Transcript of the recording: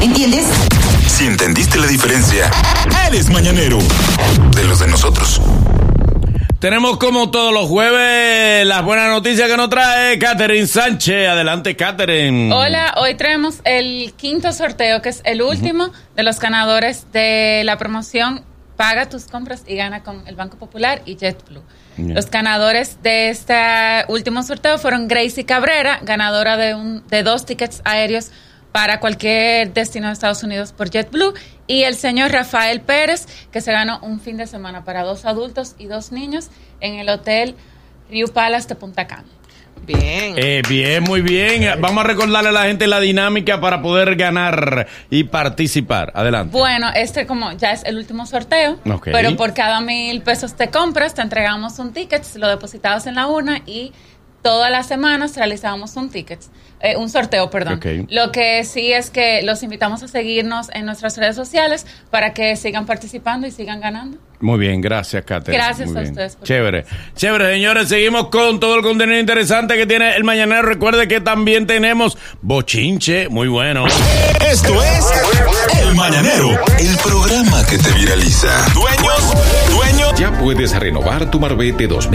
¿Entiendes? Si entendiste la diferencia, eres mañanero. De los de nosotros. Tenemos como todos los jueves las buenas noticias que nos trae Catherine Sánchez. Adelante, Catherine. Hola, hoy traemos el quinto sorteo, que es el último de los ganadores de la promoción Paga tus compras y gana con el Banco Popular y JetBlue. Bien. Los ganadores de este último sorteo fueron Gracie Cabrera, ganadora de, un, de dos tickets aéreos para cualquier destino de Estados Unidos por JetBlue, y el señor Rafael Pérez, que se ganó un fin de semana para dos adultos y dos niños en el Hotel Rio Palace de Punta Cana. Bien. Eh, bien, muy bien. Vamos a recordarle a la gente la dinámica para poder ganar y participar. Adelante. Bueno, este como ya es el último sorteo, Ok. pero por cada mil pesos te compras, te entregamos un ticket, lo depositabas en la una y todas las semanas realizamos un ticket, eh, un sorteo, perdón. Lo que sí es que los invitamos a seguirnos en nuestras redes sociales para que sigan participando y sigan ganando. Muy bien, gracias, Catherine. Gracias Muy a bien. ustedes por Chévere. Chévere, señores. Seguimos con todo el contenido interesante que tiene el Mañanero. Recuerde que también tenemos Bochinche, muy bueno. Esto es El Mañanero, el programa que te viraliza. Dueños, dueños. Ya puedes renovar tu Marbete 2000.